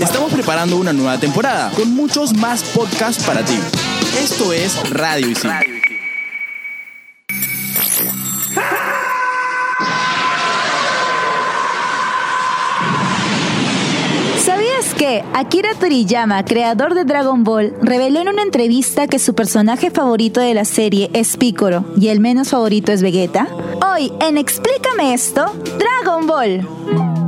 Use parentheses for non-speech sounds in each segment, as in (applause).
Estamos preparando una nueva temporada con muchos más podcasts para ti. Esto es Radio Isil. ¿Sabías que Akira Toriyama, creador de Dragon Ball, reveló en una entrevista que su personaje favorito de la serie es Piccolo y el menos favorito es Vegeta? Hoy, en Explícame esto, Dragon Ball.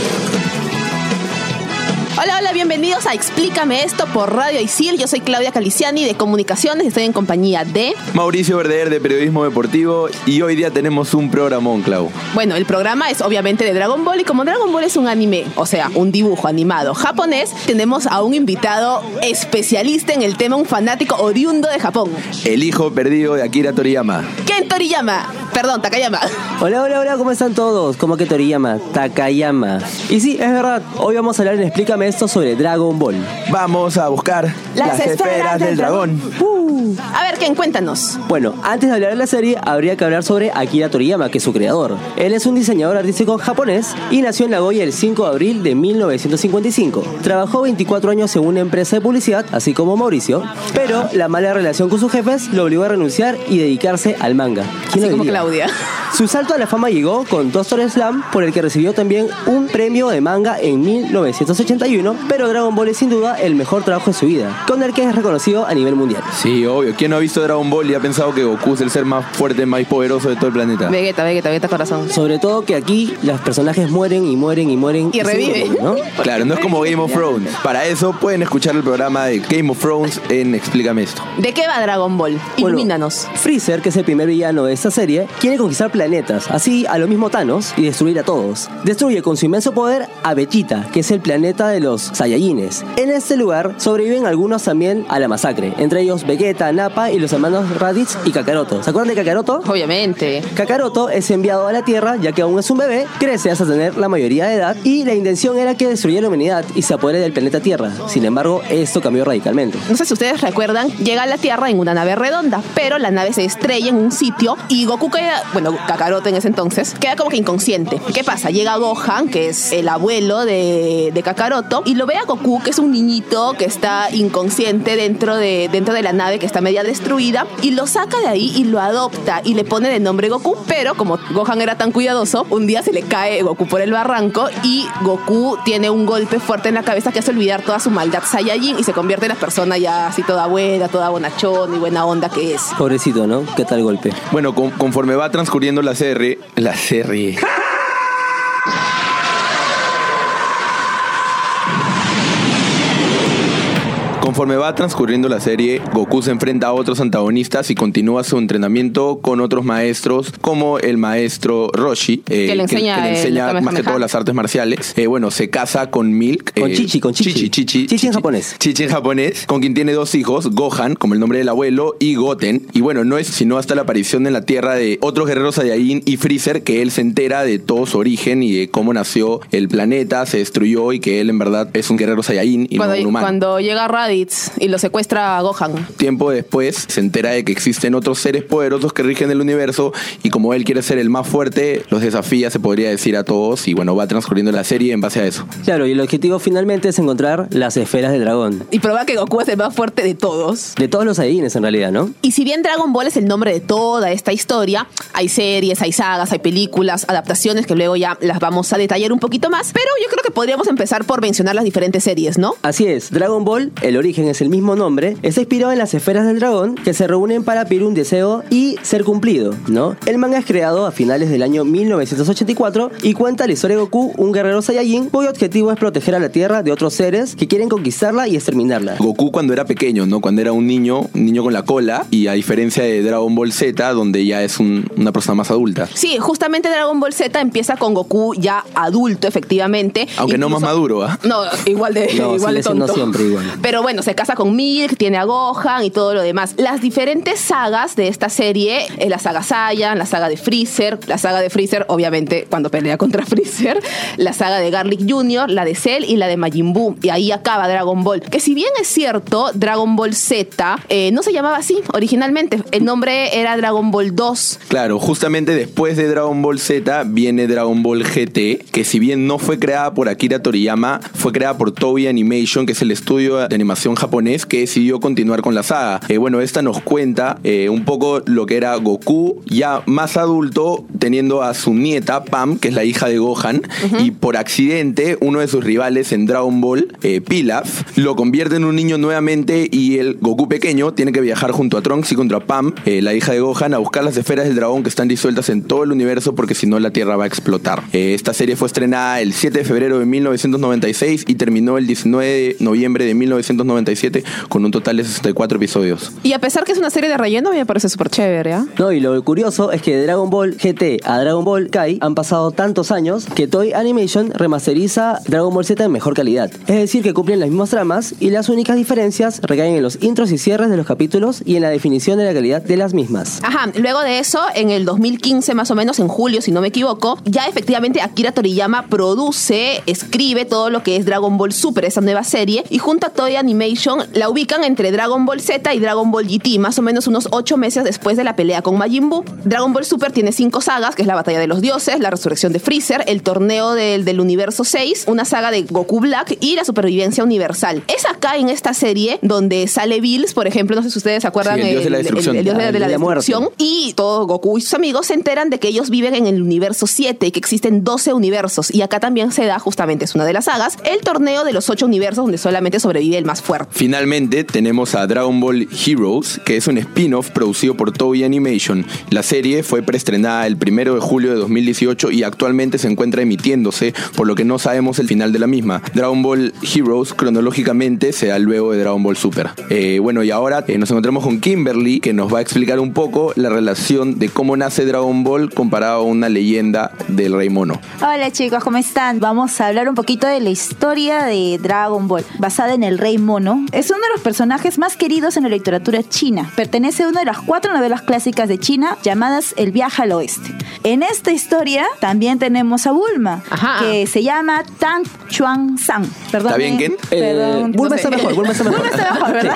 Hola, hola, bienvenidos a Explícame esto por Radio Isil. Yo soy Claudia Caliciani de Comunicaciones y estoy en compañía de. Mauricio Verdeer de Periodismo Deportivo y hoy día tenemos un programón, Clau. Bueno, el programa es obviamente de Dragon Ball y como Dragon Ball es un anime, o sea, un dibujo animado japonés, tenemos a un invitado especialista en el tema, un fanático oriundo de Japón. El hijo perdido de Akira Toriyama. Ken Toriyama. Perdón, Takayama. Hola, hola, hola, ¿cómo están todos? ¿Cómo que Toriyama? Takayama. Y sí, es verdad, hoy vamos a hablar en Explícame esto sobre Dragon Ball. Vamos a buscar las, esferas, del dragón. Uh, a ver, Ken, cuéntanos. Bueno, antes de hablar de la serie, habría que hablar sobre Akira Toriyama, que es su creador. Él es un diseñador artístico japonés y nació en Nagoya el 5 de abril de 1955. Trabajó 24 años en una empresa de publicidad, así como Mauricio, pero la mala relación con sus jefes lo obligó a renunciar y dedicarse al manga. ¿Quién Así lo como diría? Claudia. (laughs) Su salto a la fama llegó con Doctor Slam, por el que recibió también un premio de manga en 1981, pero Dragon Ball es sin duda el mejor trabajo de su vida, con el que es reconocido a nivel mundial. Sí, obvio. ¿Quién no ha visto Dragon Ball y ha pensado que Goku es el ser más fuerte, más poderoso de todo el planeta? Vegeta, Vegeta, Vegeta corazón. Sobre todo que aquí los personajes mueren y mueren y mueren. Y reviven. ¿no? (laughs) Claro, no es como Game of Thrones. (laughs) Para eso pueden escuchar el programa de Game of Thrones en Explícame esto. ¿De qué va Dragon Ball? Bueno, Ilumínanos. Freezer, que es el primer villano de esta serie, quiere conquistar planetas, así a lo mismo Thanos, y destruir a todos. Destruye con su inmenso poder a Vegeta, que es el planeta de los Saiyajines. En este lugar sobreviven algunos también a la masacre, entre ellos Vegeta, Nappa y los hermanos Raditz y Kakaroto. ¿Se acuerdan de Kakaroto? Obviamente. Kakaroto es enviado a la Tierra ya que aún es un bebé, crece hasta tener la mayoría de edad y la intención era que destruyera la humanidad y se apodere del planeta Tierra. Sin embargo, esto cambió radicalmente. No sé si ustedes recuerdan, llega a la Tierra en una nave redonda, pero la nave se estrella en un sitio y Goku queda, bueno, Kakaroto en ese entonces, queda como que inconsciente. ¿Qué pasa? Llega Gohan, que es el abuelo de, de Kakaroto, y lo ve a Goku, que es un niñito que está inconsciente dentro de, dentro de la nave que está media destruida, y lo saca de ahí y lo adopta y le pone de nombre Goku, pero como Gohan era tan cuidadoso, un día se le cae Goku por el barranco y Goku tiene un golpe fuerte en la cabeza que hace olvidar toda su maldad Saiyajin y se convierte en la persona ya así toda buena, toda bonachón y buena onda que es. Pobrecito, ¿no? ¿Qué tal golpe? Bueno, con- conforme va transcurriendo la serie, la serie. Conforme va transcurriendo la serie, Goku se enfrenta a otros antagonistas y continúa su entrenamiento con otros maestros, como el maestro Roshi, eh, Que le enseña el más que todo las artes marciales. Eh, bueno, se casa con Milk. Con eh, Chichi, con Chichi. Chichi, Chichi, Chichi en japonés. Chichi en japonés, con quien tiene dos hijos, Gohan, como el nombre del abuelo, y Goten. Y bueno, no es sino hasta la aparición en la Tierra de otros guerreros Saiyajin y Freezer que él se entera de todo su origen y de cómo nació el planeta, se destruyó y que él en verdad es un guerrero Saiyajin y Cuando, no un humano. cuando llega Raditz y lo secuestra a Gohan. Tiempo después se entera de que existen otros seres poderosos que rigen el universo y como él quiere ser el más fuerte, los desafía, se podría decir a todos y bueno, va transcurriendo la serie en base a eso. Claro, y el objetivo finalmente es encontrar las esferas del dragón. Y prueba que Goku es el más fuerte de todos. De todos los Saiyajines en realidad, ¿no? Y si bien Dragon Ball es el nombre de toda esta historia, hay series, hay sagas, hay películas, adaptaciones que luego ya las vamos a detallar un poquito más, pero yo creo que podríamos empezar por mencionar las diferentes series, ¿no? Así es, Dragon Ball, el origen es el mismo nombre, está inspirado en las esferas del dragón que se reúnen para pedir un deseo y ser cumplido, ¿no? El manga es creado a finales del año 1984 y cuenta la historia de Goku, un guerrero Saiyajin cuyo objetivo es proteger a la Tierra de otros seres que quieren conquistarla y exterminarla. Goku cuando era pequeño, ¿no? Cuando era un niño, un niño con la cola, y a diferencia de Dragon Ball Z, donde ya es un- una persona más adulta. Sí, justamente Dragon Ball Z empieza con Goku ya adulto, efectivamente. Aunque no más maduro, ¿ah? No, igual de, No, (laughs) igual de sigue siendo tonto. siempre igual. Pero bueno, se casa con Milk, tiene a Gohan y todo lo demás. Las diferentes sagas de esta serie, eh, la saga Saiyan, la saga de Freezer, la saga de Freezer, obviamente, cuando pelea contra (laughs) Freezer, la saga de Garlic Jr., la de Cell y la de Majin Buu. Y ahí acaba Dragon Ball. Que si bien es cierto, Dragon Ball Z eh, no se llamaba así originalmente. El nombre era Dragon Ball 2. Claro, justamente después de Dragon Ball Z viene Dragon Ball GT, que si bien no fue creada por Akira Toriyama, fue creada por Toei Animation, que es el estudio de animación japonés que decidió continuar con la saga. Eh, bueno, esta nos cuenta eh, un poco lo que era Goku, ya más adulto, teniendo a su nieta, Pam, que es la hija de Gohan, y por accidente uno de sus rivales en Dragon Ball, eh, Pilaf, lo convierte en un niño nuevamente y el Goku pequeño tiene que viajar junto a Trunks y contra Pam, la hija de Gohan, a buscar las esferas del dragón que están disueltas en todo el universo porque si no la Tierra va a explotar. Esta serie fue estrenada el 7 de febrero de 1996 y terminó el 19 de noviembre de 1997 con un total de 64 episodios. Y a pesar que es una serie de relleno, me parece súper chévere, ¿ah? No, y lo curioso es que de Dragon Ball GT a Dragon Ball Kai han pasado tantos años que Toei Animation remasteriza Dragon Ball Z en mejor calidad. Es decir, que cumplen las mismas tramas y las únicas diferencias recaen en los intros y cierres de los capítulos y en la definición de la calidad de las mismas. Ajá, luego de eso, en el 2015 más o menos, en julio, si no me equivoco, ya efectivamente Akira Toriyama produce, escribe todo lo que es Dragon Ball Super, esa nueva serie, y junto a Toei Animation la ubican entre Dragon Ball Z y Dragon Ball GT, más o menos unos ocho meses después de la pelea con Majin Buu. Dragon Ball Super tiene cinco sagas, que es la batalla de los dioses, la resurrección de Freezer, el torneo del, del universo 6, una saga de Goku Black y la supervivencia universal. Es acá en esta serie donde sale Bills, por ejemplo, no sé si ustedes se acuerdan, Sí, el dios de la destrucción. el dios de, de la el de la muerte. destrucción, y todo Goku y sus amigos se enteran de que ellos viven en el universo 7 y que existen 12 universos. Y acá también se da, justamente, es una de las sagas, el torneo de los 8 universos donde solamente sobrevive el más fuerte. Finalmente tenemos a Dragon Ball Heroes, que es un spin-off producido por Toei Animation. La serie fue preestrenada el 1 de julio de 2018 y actualmente se encuentra emitiéndose, por lo que no sabemos el final de la misma. Dragon Ball Heroes cronológicamente se da luego de Dragon Ball Super. Eh, bueno, y ahora eh, nos encontramos con Kimberly, que nos va a explicar un poco la relación de cómo nace Dragon Ball comparado a una leyenda del Rey Mono. Hola chicos, ¿cómo están? Vamos a hablar un poquito de la historia de Dragon Ball, basada en el Rey Mono. Es uno de los personajes más queridos en la literatura china. Pertenece a una de las cuatro novelas clásicas de China llamadas El viaje al oeste. En esta historia también tenemos a Bulma, Ajá. que se llama Tang Chuan San. Perdón. ¿Está bien, Ken? Eh, Perdón. Bulma no está mejor, Bulma está mejor. Bulma está mejor, ¿verdad?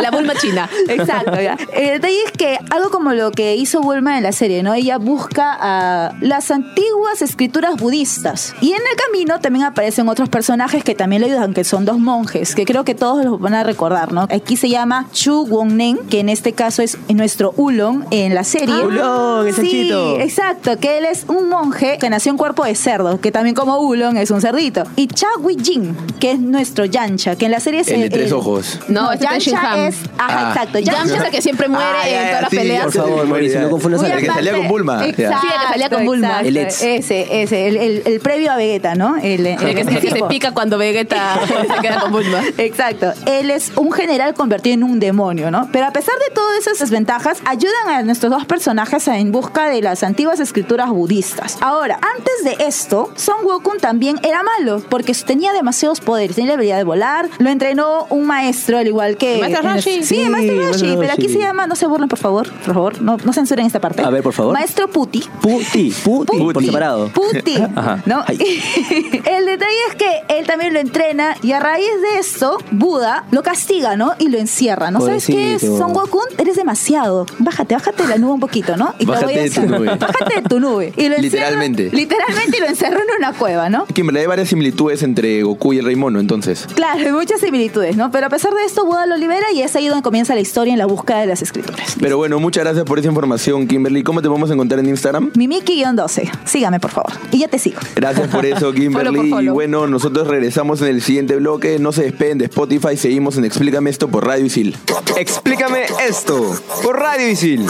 La Bulma china. (laughs) Exacto, ya. El detalle es que algo como lo que hizo Bulma en la serie, ¿no? Ella busca a las antiguas escrituras budistas. Y en el camino también aparecen otros personajes que también le ayudan, que son dos monjes, que creo que todos los van a recordar, ¿no? Aquí se llama Chu Wongnen, que en este caso es nuestro Ulon en la serie. Ah, Ulon, el Sí, exacto, que él es un monje que nació en cuerpo de cerdo, que también como Ulon es un cerdito. Y Cha Jin, que es nuestro Yancha, que en la serie es El de tres ojos. No, es Yancha es, ajá, Ah. exacto, Yamcha es el que siempre muere Ah, en todas las sí, peleas. Por favor, Mauricio, no confundas a Muy El que la salía con Bulma. Exacto, Sí, el que salía con Bulma. exacto. El ex. Ese, ese, el, el- el previo a Vegeta, ¿no? El, El que, el que se pica cuando Vegeta (laughs) se queda con Bulma. Exacto. Él es un general convertido en un demonio, ¿no? Pero a pesar de todas esas desventajas, ayudan a nuestros dos personajes en busca de las antiguas escrituras budistas. Ahora, antes de esto, Son Wukong también era malo, porque tenía demasiados poderes. Tenía la habilidad de volar, lo entrenó un maestro, al igual que... ¿El maestro en el-? Sí, Sí, maestro Roshi, pero aquí se llama, no se burlen, por favor, por favor, no, no censuren esta parte. A ver, por favor. Maestro Puti. Puti, (laughs) puti, por Puti. separado. Puti, (laughs) Ajá. ¿no? (laughs) El detalle es que él también lo entrena y a raíz de esto, Buda lo castiga, ¿no? Y lo encierra, ¿no? ¿Sabes qué? Son Goku, eres demasiado. Bájate, bájate de la nube un poquito, ¿no? Y te voy a de tu nube. Bájate de tu nube. Y lo encierra- Literalmente. Literalmente lo encerró en una cueva, ¿no? Kimberly, hay varias similitudes entre Goku y el Rey Mono, entonces. Claro, hay muchas similitudes, ¿no? Pero a pesar de esto, Buda lo libera y es ahí donde comienza la historia en la búsqueda de las escrituras. Pero bueno, muchas gracias por esa información, Kimberly. ¿Cómo te podemos encontrar en Instagram? Mimiki-12. Sígame, por favor. Y ya te sigo. Gracias por eso, Kimberly. (laughs) Follow por follow. Y bueno, nosotros regresamos en el siguiente bloque. No se despeguen de Spotify. Seguimos en Explícame esto por Radio Isil. Explícame esto por Radio Isil.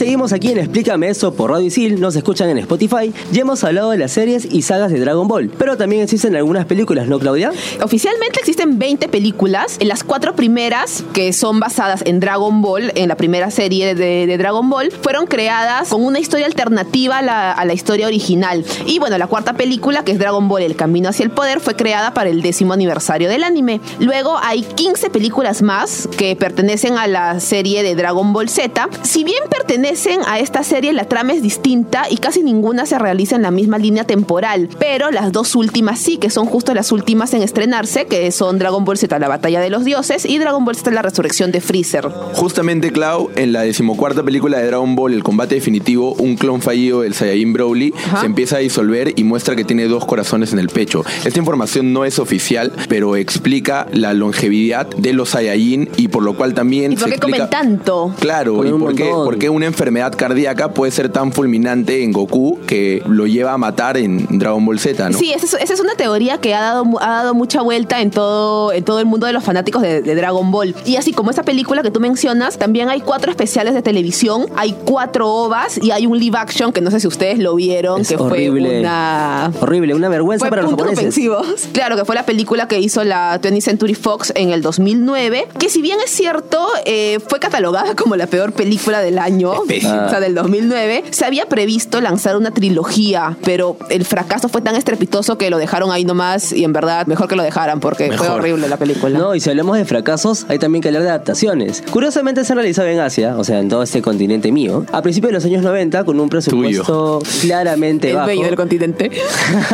Seguimos aquí en Explícame Eso por Radio Isil, nos escuchan en Spotify y hemos hablado de las series y sagas de Dragon Ball. Pero también existen algunas películas, ¿no, Claudia? Oficialmente existen 20 películas. En las cuatro primeras, que son basadas en Dragon Ball, en la primera serie de, Dragon Ball, fueron creadas con una historia alternativa a la historia original. Y bueno, la cuarta película, que es Dragon Ball, El Camino hacia el Poder, fue creada para el décimo aniversario del anime. Luego hay 15 películas más que pertenecen a la serie de Dragon Ball Z. Si bien pertenecen a esta serie, la trama es distinta y casi ninguna se realiza en la misma línea temporal. Pero las dos últimas sí, que son justo las últimas en estrenarse, que son Dragon Ball Z, la batalla de los dioses, y Dragon Ball Z, la resurrección de Freezer. Justamente, Clau, en la decimocuarta película de Dragon Ball, el combate definitivo, un clon fallido del Saiyajin Broly Ajá. se empieza a disolver y muestra que tiene dos corazones en el pecho. Esta información no es oficial, pero explica la longevidad de los Saiyajin y por lo cual también ¿Y por se qué explica... comen tanto? Claro, y por qué, por qué una enfermedad cardíaca puede ser tan fulminante en Goku que lo lleva a matar en Dragon Ball Z, ¿no? Sí, esa es, esa es una teoría que ha dado, ha dado mucha vuelta en todo, en todo el mundo de los fanáticos de, de Dragon Ball. Y así como esa película que tú mencionas, también hay cuatro especiales de televisión, hay cuatro ovas y hay un live action que no sé si ustedes lo vieron, Es que horrible. fue una... Horrible, una vergüenza Fue para los japoneses. ofensivos. (laughs) Claro, que fue la película que hizo la 20th Century Fox en el 2009, que si bien es cierto, eh, fue catalogada como la peor película del año, pésima. o sea, del 2009, se había previsto lanzar una trilogía, pero el fracaso fue tan estrepitoso que lo dejaron ahí nomás y en verdad mejor que lo dejaran porque fue Mejor. horrible la película. No, y si hablamos de fracasos, hay también que hablar de adaptaciones. Curiosamente se han realizado en Asia, o sea, en todo este continente mío, a principios de los años 90 con un presupuesto claramente el bajo. bello del continente.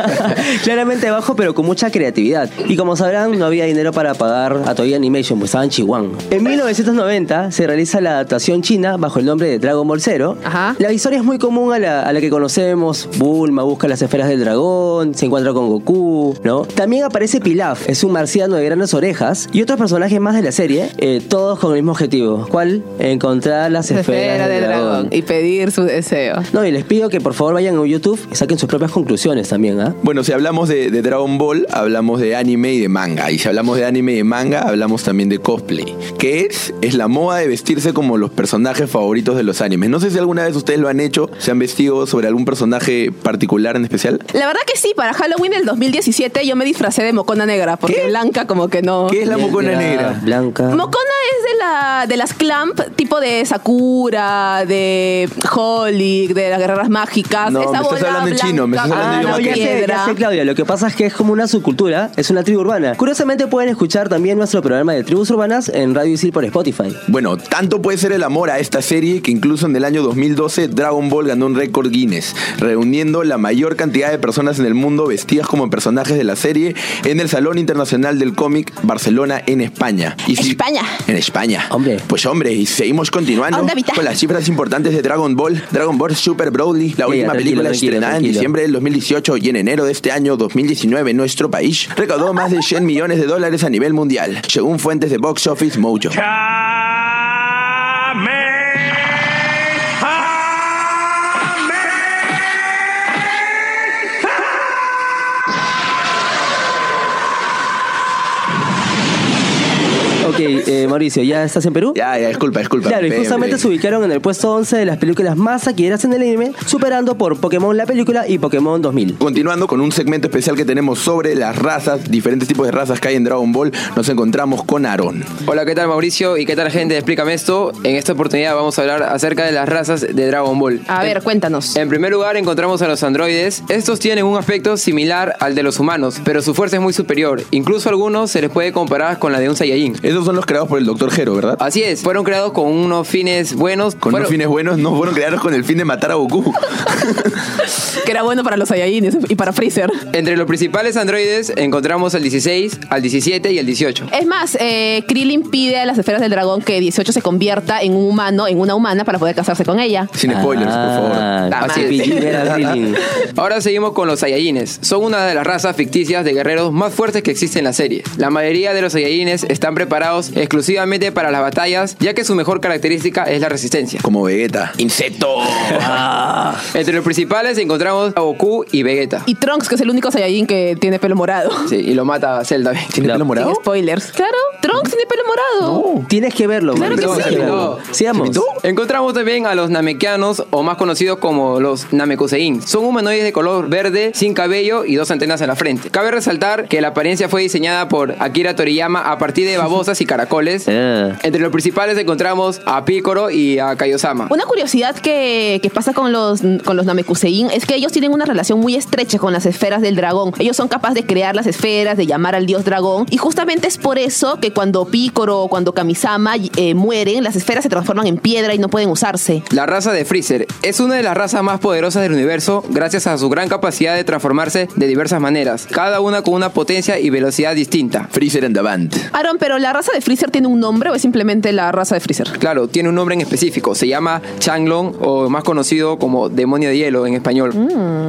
(laughs) claramente bajo, pero con mucha creatividad. Y como sabrán, no había dinero para pagar a Toei Animation, pues estaba en Chihuahua. En 1990 se realiza la adaptación china bajo el nombre de Dragon Ball Zero. Ajá. La historia es muy común a la, a la que conocemos. Bulma busca las esferas del dragón, se encuentra con Goku, ¿no? También aparece Pilaf, es un marciano de grandes orejas, y otros personajes más de la serie, eh, todos con el mismo objetivo. ¿Cuál? Encontrar las esferas Esfera del del dragón y pedir su deseo. No, y les pido que por favor vayan a YouTube y saquen sus propias conclusiones también, ¿ah? Bueno, si hablamos de, de Dragon Ball, hablamos de anime y de manga. Y si hablamos de anime y de manga, hablamos también de cosplay. ¿Qué es? Es la moda de vestirse como los personajes favoritos de los animes. No sé si alguna vez ustedes lo han hecho, se han vestido sobre algún personaje particular en especial. La verdad que sí, para Halloween del 2017 yo me disfracé de Mocona Negra, porque ¿Qué? Blanca como que no. ¿Qué es la mocona negra? Blanca. Mocona es de la de las Clamp, tipo de Sakura, de Holic, de las guerreras mágicas. No, Esa me estás hablando en chino, me estás hablando Ah, en no, idioma ya que- sé, ya piedra. sé, Claudia. Lo que pasa es que es como una subcultura, es una tribu urbana. Curiosamente pueden escuchar también nuestro programa de tribus urbanas en Radio Isil por Spotify. Bueno, tanto puede ser el amor a esta serie que incluso en el año 2012 Dragon Ball ganó un récord Guinness, reuniendo la mayor cantidad de personas en el mundo vestidas como personajes de la serie en el Salón Internacional del Cómic Barcelona en España. Y si- España. En España. Hombre. Pues hombre, y seguimos continuando con las cifras importantes de Dragon Ball. Dragon Ball Super Broly, la última película tranquilo, estrenada en tranquilo. diciembre del 2018 y en enero de este año 2019 en nuestro país, recaudó más de 100 millones de dólares a nivel mundial, según fuentes de Box Office Mojo. Eh, Mauricio, ¿ya estás en Perú? Ya, ya, disculpa, disculpa. Claro, y Ven, justamente ven. se ubicaron en el puesto 11 de las películas más taquilleras en el anime, superando por Pokémon la película y Pokémon 2000. Continuando con un segmento especial que tenemos sobre las razas, diferentes tipos de razas que hay en Dragon Ball, nos encontramos con Aaron. Hola, ¿qué tal Mauricio? ¿Y qué tal gente? Explícame esto. En esta oportunidad vamos a hablar acerca de las razas de Dragon Ball. A ver, cuéntanos. En primer lugar encontramos a los androides. Estos tienen un aspecto similar al de los humanos, pero su fuerza es muy superior. Incluso a algunos se les puede comparar con la de un Saiyajin. Esos son los creados por el Dr. Hero, ¿verdad? Así es, fueron creados con unos fines buenos. Con Fueron- unos fines buenos, no fueron creados con el fin de matar a Goku. (laughs) Que era bueno para los Saiyajines y para Freezer. Entre los principales androides encontramos al 16, al 17 y al 18. Es más, eh, Krillin pide a las esferas del dragón que 18 se convierta en un humano, en una humana, para poder casarse con ella. Sin spoilers, por favor. Ah, Así así es. era Krillin. Ahora seguimos con los Saiyajines. Son una de las razas ficticias de guerreros más fuertes que existe en la serie. La mayoría de los Saiyajines están preparados exclusivamente para las batallas, ya que su mejor característica es la resistencia. Como Vegeta. ¡Insecto! (laughs) Entre los principales encontramos a Goku y Vegeta. Y Trunks, que es el único Saiyajin que tiene pelo morado. Sí, y lo mata a Zelda. (laughs) ¿Tiene pelo morado? Sin spoilers. Claro, Trunks tiene pelo morado. Tienes que verlo, Claro que sí. Sigamos. Encontramos también a los Namekianos, o más conocidos como los Namekusein. Son humanoides de color verde, sin cabello y dos antenas en la frente. Cabe resaltar que la apariencia fue diseñada por Akira Toriyama a partir de babosas y caracoles. Ah. Entre los principales encontramos a Picoro y a Kaiosama. Una curiosidad que, que pasa con los, con los Namekusein es que ellos tienen una relación muy estrecha con las esferas del dragón. Ellos son capaces de crear las esferas, de llamar al dios dragón. Y justamente es por eso que cuando Picoro o cuando Kamisama eh, mueren, las esferas se transforman en piedra y no pueden usarse. La raza de Freezer es una de las razas más poderosas del universo gracias a su gran capacidad de transformarse de diversas maneras, cada una con una potencia y velocidad distinta. Freezer and the Band. Aaron, pero ¿la raza de Freezer tiene un nombre o es simplemente la raza de Freezer? Claro, tiene un nombre en específico, se llama Changlong o más conocido como demonio de hielo en español.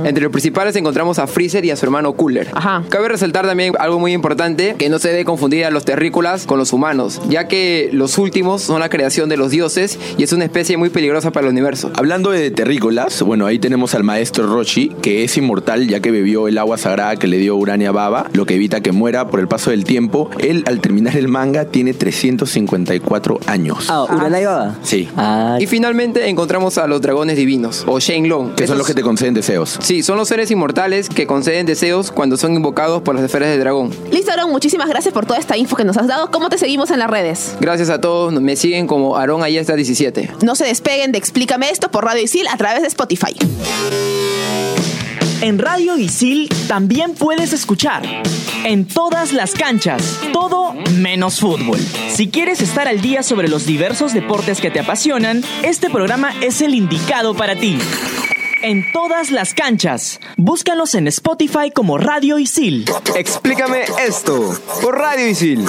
Entre los principales encontramos a Freezer y a su hermano Cooler. Ajá. Cabe resaltar también algo muy importante, que no se debe confundir a los terrícolas con los humanos, ya que los últimos son la creación de los dioses y es una especie muy peligrosa para el universo. Hablando de terrícolas, bueno, ahí tenemos al maestro Roshi, que es inmortal ya que bebió el agua sagrada que le dio Urania Baba, lo que evita que muera por el paso del tiempo. Él, al terminar el manga, tiene 354 años. Ah, Uranai Baba. Sí. Ah, Y finalmente encontramos a los dragones divinos, o Shenlong. Que son los que te conceden deseos. Sí, son los seres inmortales que conceden deseos cuando son invocados por las esferas del dragón. Listo, Aaron, muchísimas gracias por toda esta info que nos has dado. ¿Cómo te seguimos en las redes? Gracias a todos, me siguen como Aaron Ayesta 17. No se despeguen de Explícame esto por Radio Isil a través de Spotify. En Radio Isil también puedes escuchar. En todas las canchas, todo menos fútbol. Si quieres estar al día sobre los diversos deportes que te apasionan, este programa es el indicado para ti. En todas las canchas, búscanos en Spotify como Radio Isil. Explícame esto por Radio Isil.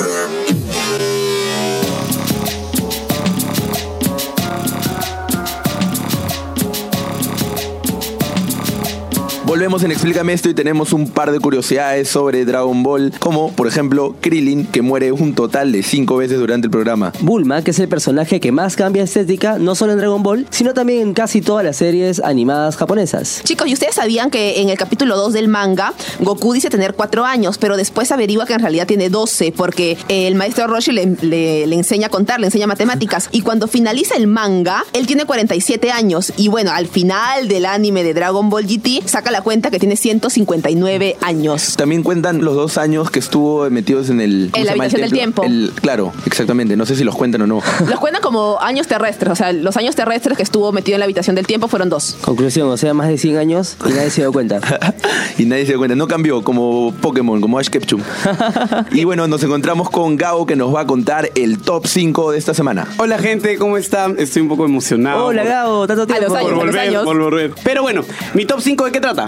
Volvemos en Explícame esto y tenemos un par de curiosidades sobre Dragon Ball, como por ejemplo Krillin, que muere un total de cinco veces durante el programa. Bulma, que es el personaje que más cambia estética, no solo en Dragon Ball, sino también en casi todas las series animadas japonesas. Chicos, ¿y ustedes sabían que en el capítulo 2 del manga, Goku dice tener 4 años, pero después averigua que en realidad tiene 12, porque el maestro Roshi le, le- le enseña a contar, le enseña matemáticas. Y cuando finaliza el manga, él tiene 47 años. Y bueno, al final del anime de Dragon Ball GT, saca la cuenta que tiene 159 años. También cuentan los dos años que estuvo metidos en el... ¿cómo En la? El habitación del tiempo. El- claro, exactamente. No sé si los cuentan o no. (laughs) Los cuentan como años terrestres, o sea, los años terrestres que estuvo metido en la habitación del tiempo fueron dos. Conclusión, o sea, más de 100 años y nadie se dio cuenta. (laughs) y nadie se dio cuenta. No cambió como Pokémon, como Ash Ketchum. (laughs) y bueno, nos encontramos con Gao que nos va a contar el top 5 de esta semana. Hola gente, ¿cómo están? Estoy un poco emocionado. Hola, por- Gabo, tanto A los tiempo. años, Por a los volver, años. por volver. Pero bueno, mi top 5 de qué trata?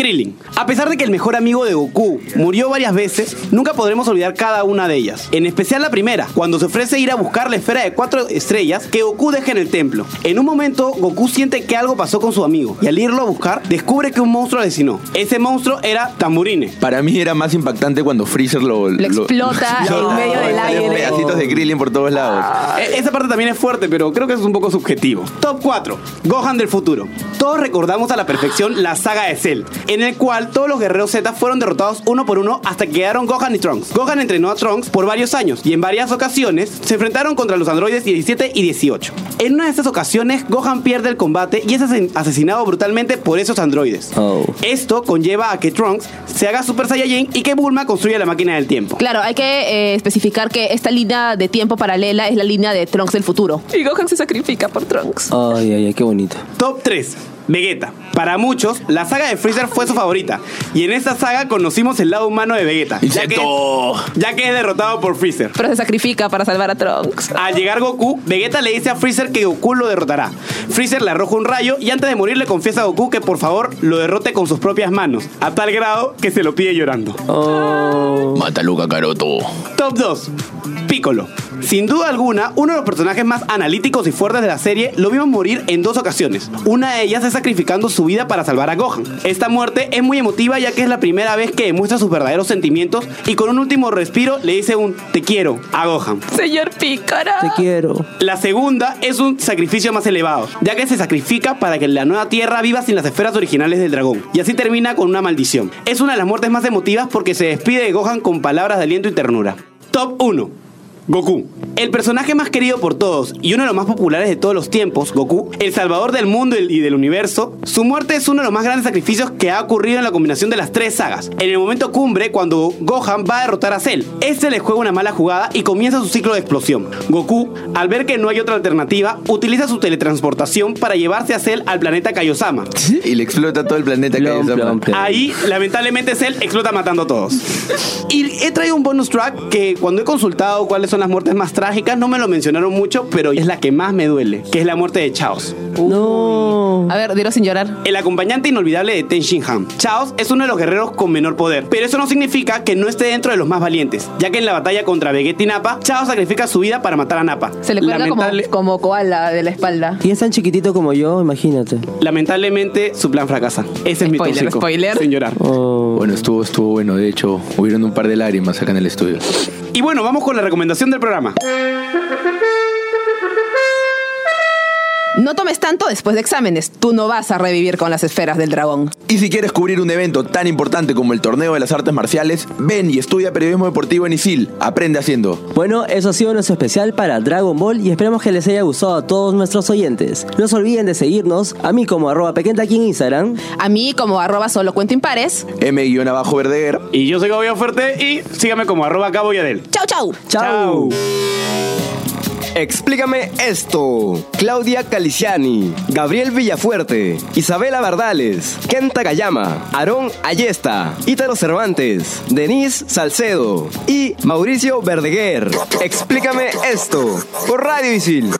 Krillin. A pesar de que el mejor amigo de Goku murió varias veces, nunca podremos olvidar cada una de ellas. En especial la primera, cuando se ofrece ir a buscar la esfera de cuatro estrellas que Goku deja en el templo. En un momento, Goku siente que algo pasó con su amigo y al irlo a buscar, descubre que un monstruo asesinó. Ese monstruo era Tamburine. Para mí era más impactante cuando Freezer lo... Lo explota en medio del aire. pedacitos de Krillin por todos lados. E- Esa parte también es fuerte, pero creo que es un poco subjetivo. Top 4. Gohan del futuro. Todos recordamos a la perfección la saga de Cell, en el cual todos los guerreros Z fueron derrotados uno por uno hasta que quedaron Gohan y Trunks. Gohan entrenó a Trunks por varios años y en varias ocasiones se enfrentaron contra los androides 17 y 18. En una de estas ocasiones, Gohan pierde el combate y es asesin- asesinado brutalmente por esos androides. Oh. Esto conlleva a que Trunks se haga Super Saiyajin y que Bulma construya la máquina del tiempo. Claro, hay que eh, especificar que esta línea de tiempo paralela es la línea de Trunks del futuro. Y Gohan se sacrifica por Trunks. Ay, ay, ay, qué bonito. Top 3. Vegeta. Para muchos, la saga de Freezer fue su favorita. Y en esta saga conocimos el lado humano de Vegeta. Ya que, ya que es derrotado por Freezer. Pero se sacrifica para salvar a Trunks. Al llegar Goku, Vegeta le dice a Freezer que Goku lo derrotará. Freezer le arroja un rayo y antes de morir le confiesa a Goku que por favor lo derrote con sus propias manos, a tal grado que se lo pide llorando. Oh. Mátalo, Kakaroto. Top 2. Piccolo. Sin duda alguna, uno de los personajes más analíticos y fuertes de la serie lo vimos morir en dos ocasiones. Una de ellas es sacrificando su vida para salvar a Gohan. Esta muerte es muy emotiva ya que es la primera vez que demuestra sus verdaderos sentimientos y con un último respiro le dice un te quiero a Gohan. Señor Pícara. Te quiero. La segunda es un sacrificio más elevado, ya que se sacrifica para que la nueva Tierra viva sin las esferas originales del dragón, y así termina con una maldición. Es una de las muertes más emotivas porque se despide de Gohan con palabras de aliento y ternura. Top 1. Goku. El personaje más querido por todos y uno de los más populares de todos los tiempos, Goku, el salvador del mundo y del universo, su muerte es uno de los más grandes sacrificios que ha ocurrido en la combinación de las tres sagas. En el momento cumbre, cuando Gohan va a derrotar a Cell, este le juega una mala jugada y comienza su ciclo de explosión. Goku, al ver que no hay otra alternativa, utiliza su teletransportación para llevarse a Cell al planeta Kaiosama. Y le explota todo el planeta plom. Ahí, lamentablemente, Cell explota matando a todos. (laughs) Y he traído un bonus track que cuando he consultado cuáles son las muertes más trágicas, no me lo mencionaron mucho, pero es la que más me duele, que es la muerte de Chaos. No. A ver, dilo sin llorar. El acompañante inolvidable de Ten Shin Han. Chaos es uno de los guerreros con menor poder, pero eso no significa que no esté dentro de los más valientes, ya que en la batalla contra Vegeta y Nappa, Chaos sacrifica su vida para matar a Nappa. Se le cuelga como, Lamentable- como koala de la espalda. Y es tan chiquitito como yo, imagínate. Lamentablemente, su plan fracasa. Ese es mi Spoiler, tóxico. spoiler. Sin llorar. Oh. Bueno, estuvo, estuvo bueno. De hecho, hubieron un par de lágrimas acá en el estudio. Y bueno, vamos con la recomendación del programa. No tomes tanto después de exámenes. Tú no vas a revivir con las esferas del dragón. Y si quieres cubrir un evento tan importante como el torneo de las artes marciales, ven y estudia periodismo deportivo en ISIL. Aprende haciendo. Bueno, eso ha sido nuestro especial para Dragon Ball y esperamos que les haya gustado a todos nuestros oyentes. No se olviden de seguirnos, a mí como arroba pequenta aquí en Instagram. A mí, como arroba solo cuento impares. M-Verdeguer. Y yo soy Gabio Fuerte y sígame como arroba Cabo Yadel. Chau, chau. ¡Chao! Explícame esto. Claudia Caliciani, Gabriel Villafuerte, Isabela Bardales, Ken Takayama, Aarón Ayesta, Ítalo Cervantes, Denise Salcedo y Mauricio Verdeguer. Explícame esto por Radio Isil.